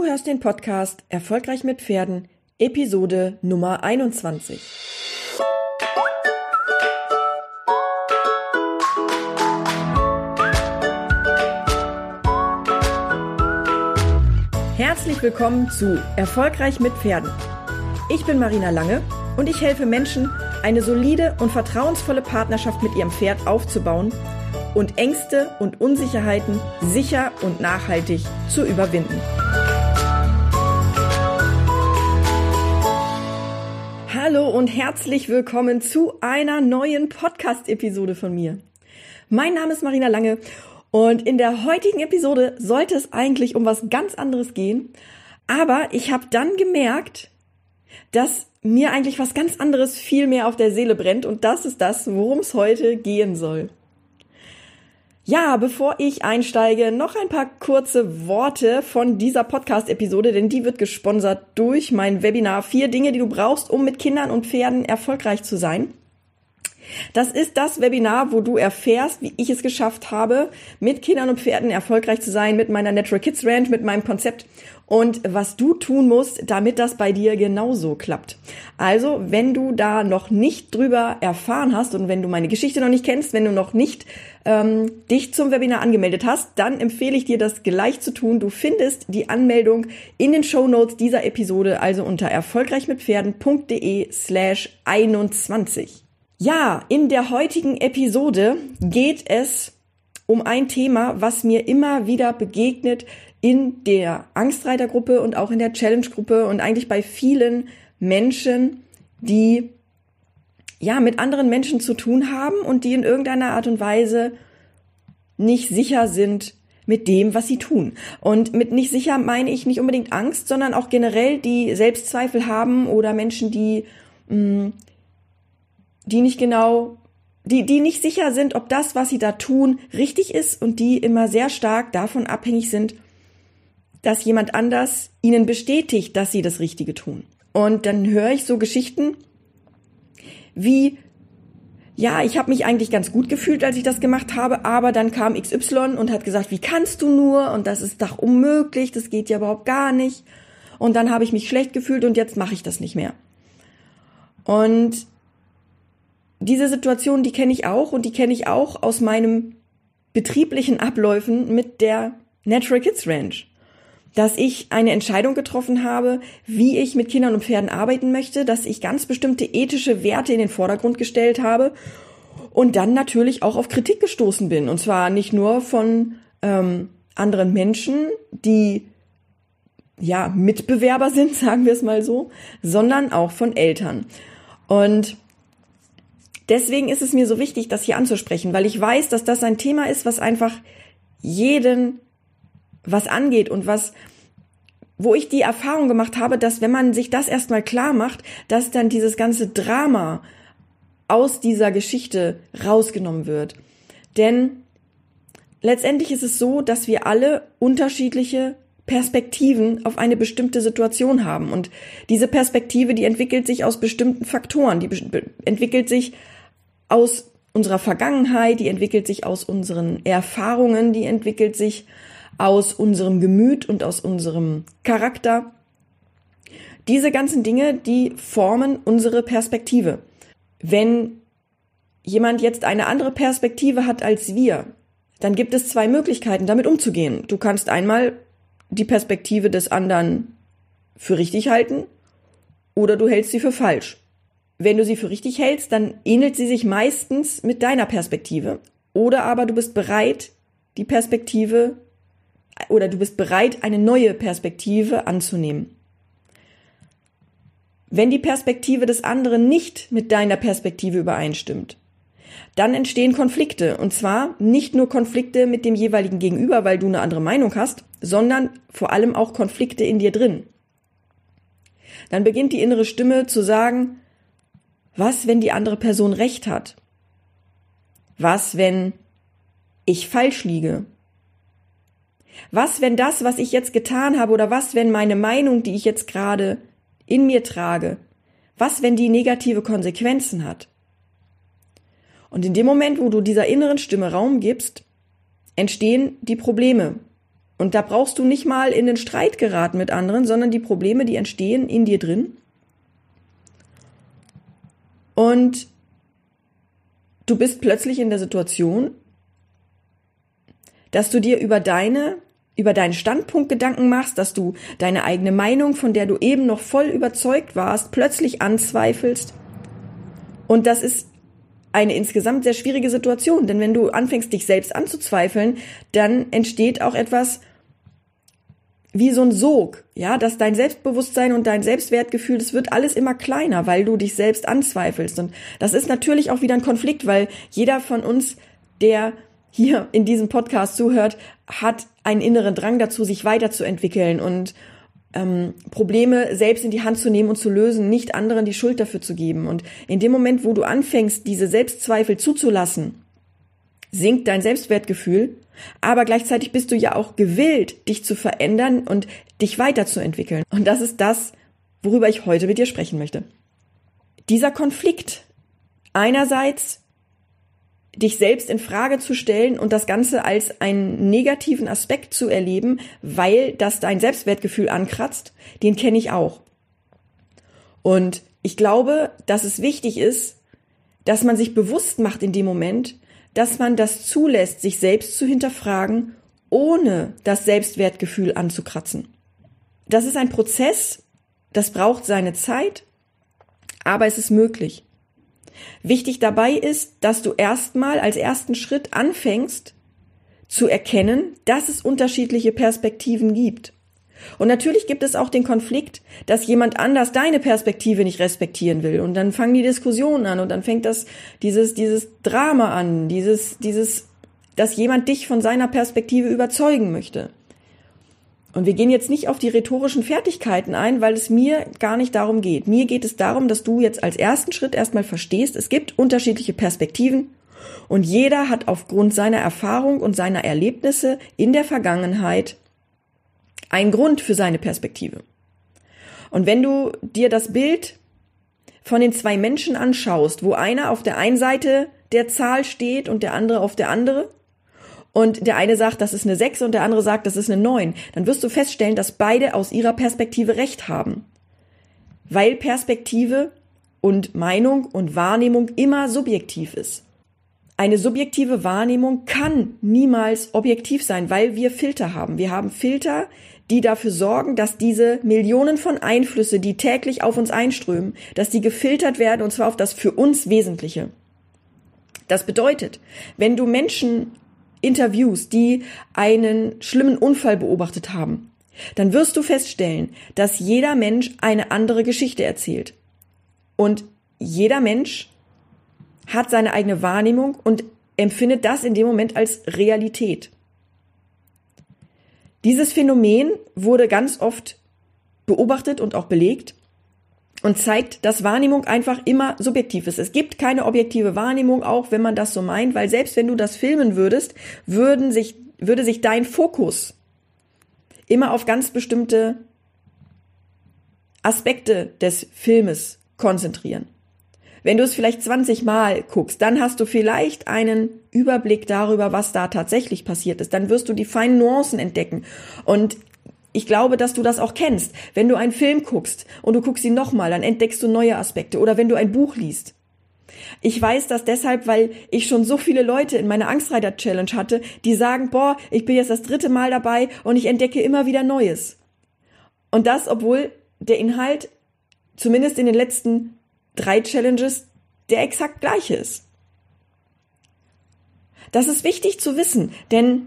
Du hörst den Podcast Erfolgreich mit Pferden, Episode Nummer 21. Herzlich willkommen zu Erfolgreich mit Pferden. Ich bin Marina Lange und ich helfe Menschen, eine solide und vertrauensvolle Partnerschaft mit ihrem Pferd aufzubauen und Ängste und Unsicherheiten sicher und nachhaltig zu überwinden. Hallo und herzlich willkommen zu einer neuen Podcast-Episode von mir. Mein Name ist Marina Lange und in der heutigen Episode sollte es eigentlich um was ganz anderes gehen, aber ich habe dann gemerkt, dass mir eigentlich was ganz anderes viel mehr auf der Seele brennt und das ist das, worum es heute gehen soll. Ja, bevor ich einsteige, noch ein paar kurze Worte von dieser Podcast-Episode, denn die wird gesponsert durch mein Webinar Vier Dinge, die du brauchst, um mit Kindern und Pferden erfolgreich zu sein. Das ist das Webinar, wo du erfährst, wie ich es geschafft habe, mit Kindern und Pferden erfolgreich zu sein, mit meiner Natural Kids Ranch, mit meinem Konzept und was du tun musst, damit das bei dir genauso klappt. Also, wenn du da noch nicht drüber erfahren hast und wenn du meine Geschichte noch nicht kennst, wenn du noch nicht ähm, dich zum Webinar angemeldet hast, dann empfehle ich dir, das gleich zu tun. Du findest die Anmeldung in den Show Notes dieser Episode, also unter erfolgreichmitpferden.de slash 21. Ja, in der heutigen Episode geht es um ein Thema, was mir immer wieder begegnet, in der Angstreitergruppe und auch in der Challenge-Gruppe und eigentlich bei vielen Menschen, die ja mit anderen Menschen zu tun haben und die in irgendeiner Art und Weise nicht sicher sind mit dem, was sie tun. Und mit nicht sicher meine ich nicht unbedingt Angst, sondern auch generell die Selbstzweifel haben oder Menschen, die mh, mm, die nicht genau die, die nicht sicher sind, ob das, was sie da tun, richtig ist und die immer sehr stark davon abhängig sind, dass jemand anders ihnen bestätigt, dass sie das Richtige tun. Und dann höre ich so Geschichten wie, ja, ich habe mich eigentlich ganz gut gefühlt, als ich das gemacht habe, aber dann kam XY und hat gesagt, wie kannst du nur? Und das ist doch unmöglich, das geht ja überhaupt gar nicht. Und dann habe ich mich schlecht gefühlt und jetzt mache ich das nicht mehr. Und diese Situation, die kenne ich auch und die kenne ich auch aus meinem betrieblichen Abläufen mit der Natural Kids Ranch dass ich eine Entscheidung getroffen habe, wie ich mit Kindern und Pferden arbeiten möchte, dass ich ganz bestimmte ethische Werte in den Vordergrund gestellt habe und dann natürlich auch auf Kritik gestoßen bin. Und zwar nicht nur von ähm, anderen Menschen, die ja Mitbewerber sind, sagen wir es mal so, sondern auch von Eltern. Und deswegen ist es mir so wichtig, das hier anzusprechen, weil ich weiß, dass das ein Thema ist, was einfach jeden was angeht und was wo ich die Erfahrung gemacht habe, dass wenn man sich das erstmal klar macht, dass dann dieses ganze Drama aus dieser Geschichte rausgenommen wird. Denn letztendlich ist es so, dass wir alle unterschiedliche Perspektiven auf eine bestimmte Situation haben. Und diese Perspektive, die entwickelt sich aus bestimmten Faktoren, die entwickelt sich aus unserer Vergangenheit, die entwickelt sich aus unseren Erfahrungen, die entwickelt sich aus unserem Gemüt und aus unserem Charakter. Diese ganzen Dinge, die formen unsere Perspektive. Wenn jemand jetzt eine andere Perspektive hat als wir, dann gibt es zwei Möglichkeiten, damit umzugehen. Du kannst einmal die Perspektive des anderen für richtig halten oder du hältst sie für falsch. Wenn du sie für richtig hältst, dann ähnelt sie sich meistens mit deiner Perspektive. Oder aber du bist bereit, die Perspektive oder du bist bereit, eine neue Perspektive anzunehmen. Wenn die Perspektive des anderen nicht mit deiner Perspektive übereinstimmt, dann entstehen Konflikte. Und zwar nicht nur Konflikte mit dem jeweiligen Gegenüber, weil du eine andere Meinung hast, sondern vor allem auch Konflikte in dir drin. Dann beginnt die innere Stimme zu sagen, was, wenn die andere Person recht hat? Was, wenn ich falsch liege? Was, wenn das, was ich jetzt getan habe, oder was, wenn meine Meinung, die ich jetzt gerade in mir trage, was, wenn die negative Konsequenzen hat? Und in dem Moment, wo du dieser inneren Stimme Raum gibst, entstehen die Probleme. Und da brauchst du nicht mal in den Streit geraten mit anderen, sondern die Probleme, die entstehen in dir drin. Und du bist plötzlich in der Situation, dass du dir über deine, über deinen Standpunkt Gedanken machst, dass du deine eigene Meinung, von der du eben noch voll überzeugt warst, plötzlich anzweifelst. Und das ist eine insgesamt sehr schwierige Situation, denn wenn du anfängst, dich selbst anzuzweifeln, dann entsteht auch etwas, wie so ein Sog, ja, dass dein Selbstbewusstsein und dein Selbstwertgefühl, das wird alles immer kleiner, weil du dich selbst anzweifelst. Und das ist natürlich auch wieder ein Konflikt, weil jeder von uns, der hier in diesem Podcast zuhört, hat einen inneren Drang dazu, sich weiterzuentwickeln und ähm, Probleme selbst in die Hand zu nehmen und zu lösen, nicht anderen die Schuld dafür zu geben. Und in dem Moment, wo du anfängst, diese Selbstzweifel zuzulassen, sinkt dein Selbstwertgefühl aber gleichzeitig bist du ja auch gewillt, dich zu verändern und dich weiterzuentwickeln. Und das ist das, worüber ich heute mit dir sprechen möchte. Dieser Konflikt, einerseits dich selbst in Frage zu stellen und das Ganze als einen negativen Aspekt zu erleben, weil das dein Selbstwertgefühl ankratzt, den kenne ich auch. Und ich glaube, dass es wichtig ist, dass man sich bewusst macht in dem Moment, dass man das zulässt, sich selbst zu hinterfragen, ohne das Selbstwertgefühl anzukratzen. Das ist ein Prozess, das braucht seine Zeit, aber es ist möglich. Wichtig dabei ist, dass du erstmal als ersten Schritt anfängst zu erkennen, dass es unterschiedliche Perspektiven gibt und natürlich gibt es auch den Konflikt, dass jemand anders deine Perspektive nicht respektieren will. Und dann fangen die Diskussionen an und dann fängt das, dieses, dieses Drama an, dieses, dieses, dass jemand dich von seiner Perspektive überzeugen möchte. Und wir gehen jetzt nicht auf die rhetorischen Fertigkeiten ein, weil es mir gar nicht darum geht. Mir geht es darum, dass du jetzt als ersten Schritt erstmal verstehst, es gibt unterschiedliche Perspektiven und jeder hat aufgrund seiner Erfahrung und seiner Erlebnisse in der Vergangenheit ein Grund für seine Perspektive. Und wenn du dir das Bild von den zwei Menschen anschaust, wo einer auf der einen Seite der Zahl steht und der andere auf der andere, und der eine sagt, das ist eine 6 und der andere sagt, das ist eine 9, dann wirst du feststellen, dass beide aus ihrer Perspektive recht haben. Weil Perspektive und Meinung und Wahrnehmung immer subjektiv ist. Eine subjektive Wahrnehmung kann niemals objektiv sein, weil wir Filter haben. Wir haben Filter, die dafür sorgen, dass diese Millionen von Einflüsse, die täglich auf uns einströmen, dass die gefiltert werden und zwar auf das für uns Wesentliche. Das bedeutet, wenn du Menschen interviewst, die einen schlimmen Unfall beobachtet haben, dann wirst du feststellen, dass jeder Mensch eine andere Geschichte erzählt. Und jeder Mensch hat seine eigene Wahrnehmung und empfindet das in dem Moment als Realität. Dieses Phänomen wurde ganz oft beobachtet und auch belegt und zeigt, dass Wahrnehmung einfach immer subjektiv ist. Es gibt keine objektive Wahrnehmung, auch wenn man das so meint, weil selbst wenn du das filmen würdest, würden sich, würde sich dein Fokus immer auf ganz bestimmte Aspekte des Filmes konzentrieren. Wenn du es vielleicht 20 Mal guckst, dann hast du vielleicht einen Überblick darüber, was da tatsächlich passiert ist. Dann wirst du die feinen Nuancen entdecken. Und ich glaube, dass du das auch kennst. Wenn du einen Film guckst und du guckst ihn nochmal, dann entdeckst du neue Aspekte. Oder wenn du ein Buch liest. Ich weiß das deshalb, weil ich schon so viele Leute in meiner Angstreiter Challenge hatte, die sagen, boah, ich bin jetzt das dritte Mal dabei und ich entdecke immer wieder Neues. Und das, obwohl der Inhalt zumindest in den letzten drei Challenges der exakt gleiche ist. Das ist wichtig zu wissen, denn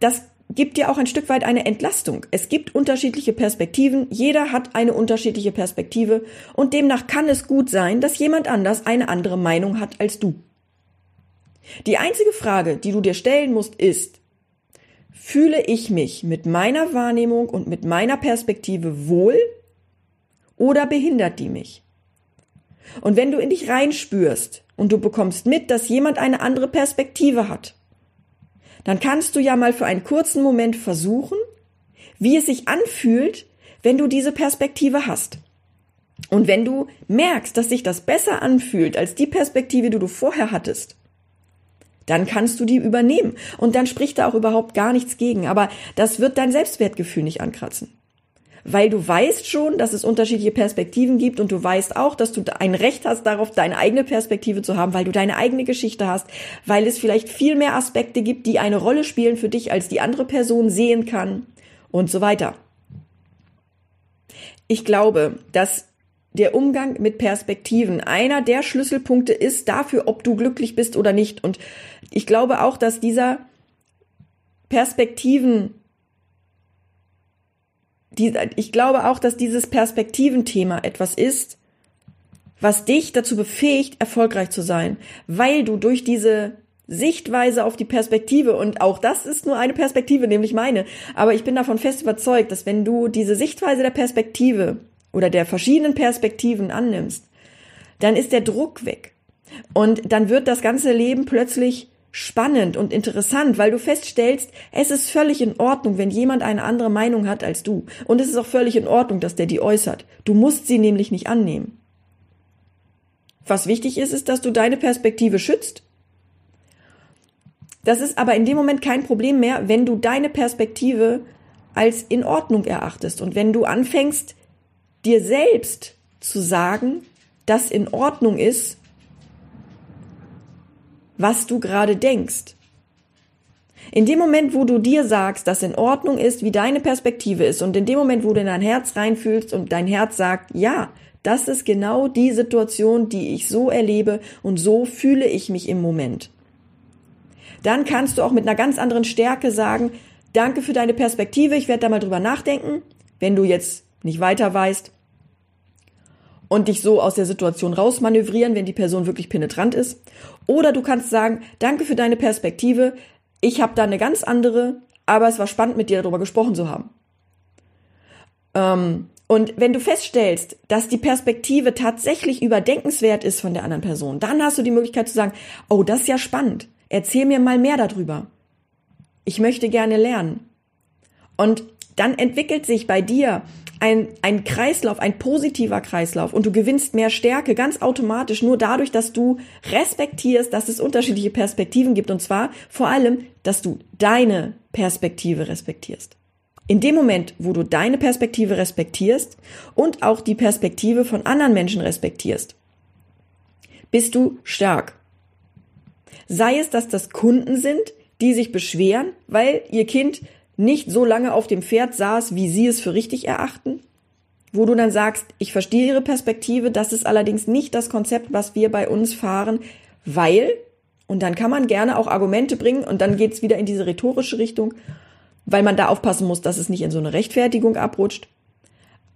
das gibt dir auch ein Stück weit eine Entlastung. Es gibt unterschiedliche Perspektiven, jeder hat eine unterschiedliche Perspektive und demnach kann es gut sein, dass jemand anders eine andere Meinung hat als du. Die einzige Frage, die du dir stellen musst, ist, fühle ich mich mit meiner Wahrnehmung und mit meiner Perspektive wohl oder behindert die mich? Und wenn du in dich reinspürst und du bekommst mit, dass jemand eine andere Perspektive hat, dann kannst du ja mal für einen kurzen Moment versuchen, wie es sich anfühlt, wenn du diese Perspektive hast. Und wenn du merkst, dass sich das besser anfühlt als die Perspektive, die du vorher hattest, dann kannst du die übernehmen. Und dann spricht da auch überhaupt gar nichts gegen. Aber das wird dein Selbstwertgefühl nicht ankratzen. Weil du weißt schon, dass es unterschiedliche Perspektiven gibt und du weißt auch, dass du ein Recht hast darauf, deine eigene Perspektive zu haben, weil du deine eigene Geschichte hast, weil es vielleicht viel mehr Aspekte gibt, die eine Rolle spielen für dich, als die andere Person sehen kann und so weiter. Ich glaube, dass der Umgang mit Perspektiven einer der Schlüsselpunkte ist dafür, ob du glücklich bist oder nicht. Und ich glaube auch, dass dieser Perspektiven, die, ich glaube auch, dass dieses Perspektiventhema etwas ist, was dich dazu befähigt, erfolgreich zu sein, weil du durch diese Sichtweise auf die Perspektive und auch das ist nur eine Perspektive, nämlich meine. Aber ich bin davon fest überzeugt, dass wenn du diese Sichtweise der Perspektive oder der verschiedenen Perspektiven annimmst, dann ist der Druck weg. Und dann wird das ganze Leben plötzlich spannend und interessant, weil du feststellst, es ist völlig in Ordnung, wenn jemand eine andere Meinung hat als du. Und es ist auch völlig in Ordnung, dass der die äußert. Du musst sie nämlich nicht annehmen. Was wichtig ist, ist, dass du deine Perspektive schützt. Das ist aber in dem Moment kein Problem mehr, wenn du deine Perspektive als in Ordnung erachtest und wenn du anfängst, dir selbst zu sagen, dass in Ordnung ist, was du gerade denkst. In dem Moment, wo du dir sagst, dass in Ordnung ist, wie deine Perspektive ist, und in dem Moment, wo du in dein Herz reinfühlst und dein Herz sagt, ja, das ist genau die Situation, die ich so erlebe und so fühle ich mich im Moment. Dann kannst du auch mit einer ganz anderen Stärke sagen, danke für deine Perspektive, ich werde da mal drüber nachdenken. Wenn du jetzt nicht weiter weißt, und dich so aus der Situation rausmanövrieren, wenn die Person wirklich penetrant ist. Oder du kannst sagen, danke für deine Perspektive, ich habe da eine ganz andere, aber es war spannend, mit dir darüber gesprochen zu haben. Ähm, und wenn du feststellst, dass die Perspektive tatsächlich überdenkenswert ist von der anderen Person, dann hast du die Möglichkeit zu sagen, oh, das ist ja spannend, erzähl mir mal mehr darüber. Ich möchte gerne lernen. Und dann entwickelt sich bei dir ein, ein Kreislauf, ein positiver Kreislauf und du gewinnst mehr Stärke ganz automatisch nur dadurch, dass du respektierst, dass es unterschiedliche Perspektiven gibt und zwar vor allem, dass du deine Perspektive respektierst. In dem Moment, wo du deine Perspektive respektierst und auch die Perspektive von anderen Menschen respektierst, bist du stark. Sei es, dass das Kunden sind, die sich beschweren, weil ihr Kind nicht so lange auf dem Pferd saß, wie sie es für richtig erachten? Wo du dann sagst, ich verstehe ihre Perspektive, das ist allerdings nicht das Konzept, was wir bei uns fahren, weil, und dann kann man gerne auch Argumente bringen und dann geht's wieder in diese rhetorische Richtung, weil man da aufpassen muss, dass es nicht in so eine Rechtfertigung abrutscht.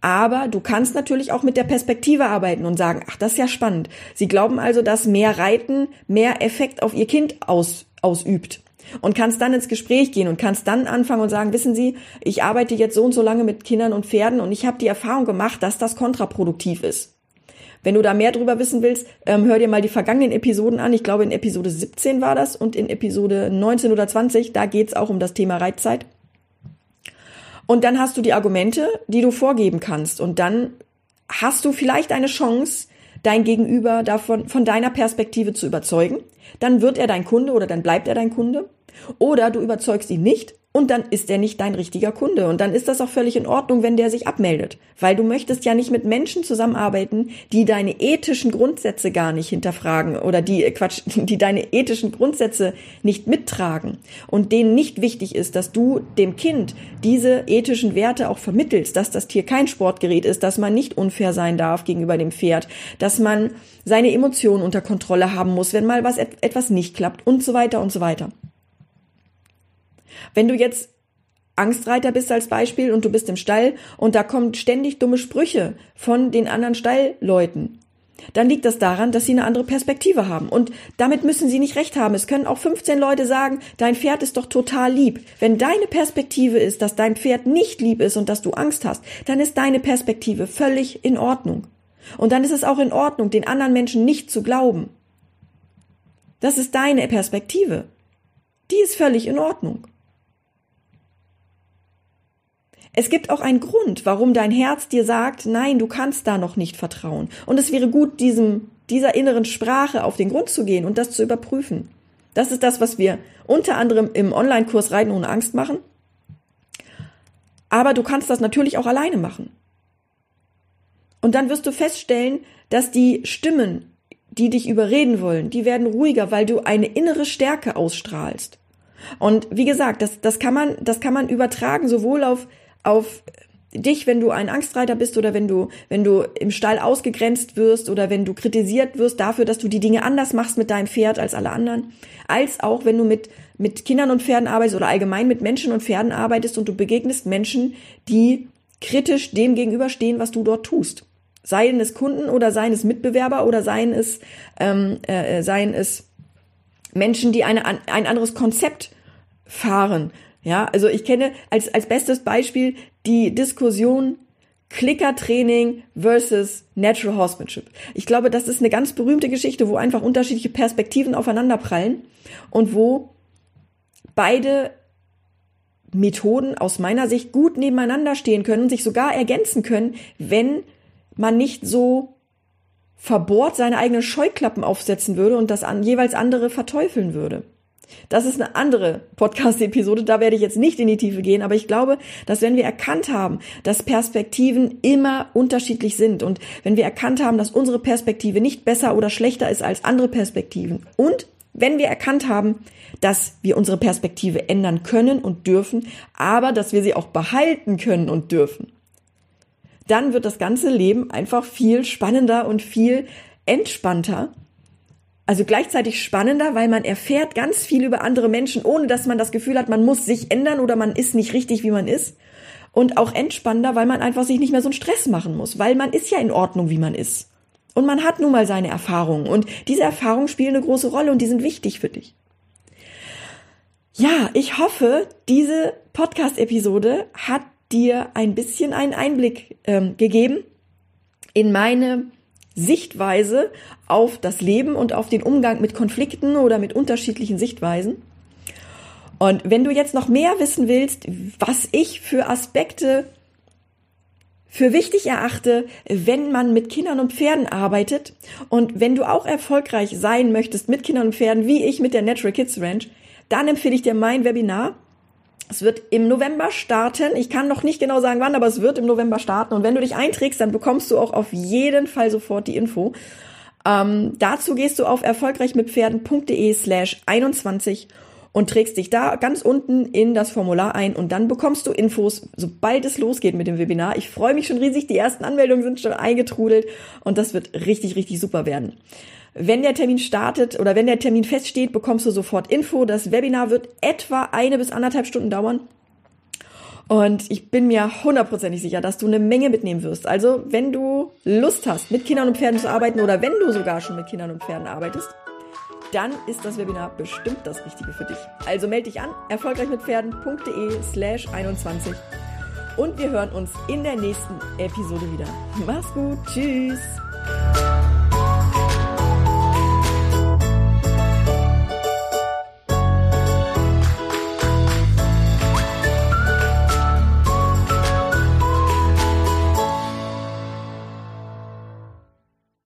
Aber du kannst natürlich auch mit der Perspektive arbeiten und sagen, ach, das ist ja spannend. Sie glauben also, dass mehr Reiten mehr Effekt auf ihr Kind aus, ausübt und kannst dann ins Gespräch gehen und kannst dann anfangen und sagen, wissen Sie, ich arbeite jetzt so und so lange mit Kindern und Pferden und ich habe die Erfahrung gemacht, dass das kontraproduktiv ist. Wenn du da mehr drüber wissen willst, ähm, hör dir mal die vergangenen Episoden an. Ich glaube, in Episode 17 war das und in Episode 19 oder 20, da geht's auch um das Thema Reitzeit. Und dann hast du die Argumente, die du vorgeben kannst. Und dann hast du vielleicht eine Chance, dein Gegenüber davon, von deiner Perspektive zu überzeugen. Dann wird er dein Kunde oder dann bleibt er dein Kunde. Oder du überzeugst ihn nicht und dann ist er nicht dein richtiger Kunde. Und dann ist das auch völlig in Ordnung, wenn der sich abmeldet. Weil du möchtest ja nicht mit Menschen zusammenarbeiten, die deine ethischen Grundsätze gar nicht hinterfragen oder die, äh, Quatsch, die deine ethischen Grundsätze nicht mittragen und denen nicht wichtig ist, dass du dem Kind diese ethischen Werte auch vermittelst, dass das Tier kein Sportgerät ist, dass man nicht unfair sein darf gegenüber dem Pferd, dass man seine Emotionen unter Kontrolle haben muss, wenn mal was etwas nicht klappt und so weiter und so weiter. Wenn du jetzt Angstreiter bist als Beispiel und du bist im Stall und da kommen ständig dumme Sprüche von den anderen Stallleuten, dann liegt das daran, dass sie eine andere Perspektive haben. Und damit müssen sie nicht recht haben. Es können auch 15 Leute sagen, dein Pferd ist doch total lieb. Wenn deine Perspektive ist, dass dein Pferd nicht lieb ist und dass du Angst hast, dann ist deine Perspektive völlig in Ordnung. Und dann ist es auch in Ordnung, den anderen Menschen nicht zu glauben. Das ist deine Perspektive. Die ist völlig in Ordnung. Es gibt auch einen Grund, warum dein Herz dir sagt, nein, du kannst da noch nicht vertrauen. Und es wäre gut, diesem, dieser inneren Sprache auf den Grund zu gehen und das zu überprüfen. Das ist das, was wir unter anderem im Online-Kurs Reiten ohne Angst machen. Aber du kannst das natürlich auch alleine machen. Und dann wirst du feststellen, dass die Stimmen, die dich überreden wollen, die werden ruhiger, weil du eine innere Stärke ausstrahlst. Und wie gesagt, das, das kann man, das kann man übertragen sowohl auf, auf dich, wenn du ein Angstreiter bist oder wenn du, wenn du im Stall ausgegrenzt wirst oder wenn du kritisiert wirst dafür, dass du die Dinge anders machst mit deinem Pferd als alle anderen, als auch wenn du mit, mit Kindern und Pferden arbeitest oder allgemein mit Menschen und Pferden arbeitest und du begegnest Menschen, die kritisch dem gegenüberstehen, was du dort tust. Seien es Kunden oder seien es Mitbewerber oder seien es, ähm, äh, seien es Menschen, die eine, ein anderes Konzept fahren. Ja, also ich kenne als, als bestes Beispiel die Diskussion Klickertraining versus Natural Horsemanship. Ich glaube, das ist eine ganz berühmte Geschichte, wo einfach unterschiedliche Perspektiven aufeinanderprallen und wo beide Methoden aus meiner Sicht gut nebeneinander stehen können, sich sogar ergänzen können, wenn man nicht so verbohrt seine eigenen Scheuklappen aufsetzen würde und das an jeweils andere verteufeln würde. Das ist eine andere Podcast-Episode, da werde ich jetzt nicht in die Tiefe gehen, aber ich glaube, dass wenn wir erkannt haben, dass Perspektiven immer unterschiedlich sind und wenn wir erkannt haben, dass unsere Perspektive nicht besser oder schlechter ist als andere Perspektiven und wenn wir erkannt haben, dass wir unsere Perspektive ändern können und dürfen, aber dass wir sie auch behalten können und dürfen, dann wird das ganze Leben einfach viel spannender und viel entspannter also gleichzeitig spannender, weil man erfährt ganz viel über andere Menschen, ohne dass man das Gefühl hat, man muss sich ändern oder man ist nicht richtig, wie man ist. Und auch entspannender, weil man einfach sich nicht mehr so einen Stress machen muss, weil man ist ja in Ordnung, wie man ist. Und man hat nun mal seine Erfahrungen. Und diese Erfahrungen spielen eine große Rolle und die sind wichtig für dich. Ja, ich hoffe, diese Podcast-Episode hat dir ein bisschen einen Einblick ähm, gegeben in meine Sichtweise auf das Leben und auf den Umgang mit Konflikten oder mit unterschiedlichen Sichtweisen. Und wenn du jetzt noch mehr wissen willst, was ich für Aspekte für wichtig erachte, wenn man mit Kindern und Pferden arbeitet und wenn du auch erfolgreich sein möchtest mit Kindern und Pferden, wie ich mit der Natural Kids Ranch, dann empfehle ich dir mein Webinar es wird im November starten. Ich kann noch nicht genau sagen wann, aber es wird im November starten. Und wenn du dich einträgst, dann bekommst du auch auf jeden Fall sofort die Info. Ähm, dazu gehst du auf erfolgreichmitpferden.de slash 21 und trägst dich da ganz unten in das Formular ein und dann bekommst du Infos, sobald es losgeht mit dem Webinar. Ich freue mich schon riesig, die ersten Anmeldungen sind schon eingetrudelt und das wird richtig, richtig super werden. Wenn der Termin startet oder wenn der Termin feststeht, bekommst du sofort Info. Das Webinar wird etwa eine bis anderthalb Stunden dauern. Und ich bin mir hundertprozentig sicher, dass du eine Menge mitnehmen wirst. Also, wenn du Lust hast, mit Kindern und Pferden zu arbeiten oder wenn du sogar schon mit Kindern und Pferden arbeitest, dann ist das Webinar bestimmt das Richtige für dich. Also melde dich an, erfolgreichmitpferden.de slash 21 und wir hören uns in der nächsten Episode wieder. Mach's gut, tschüss!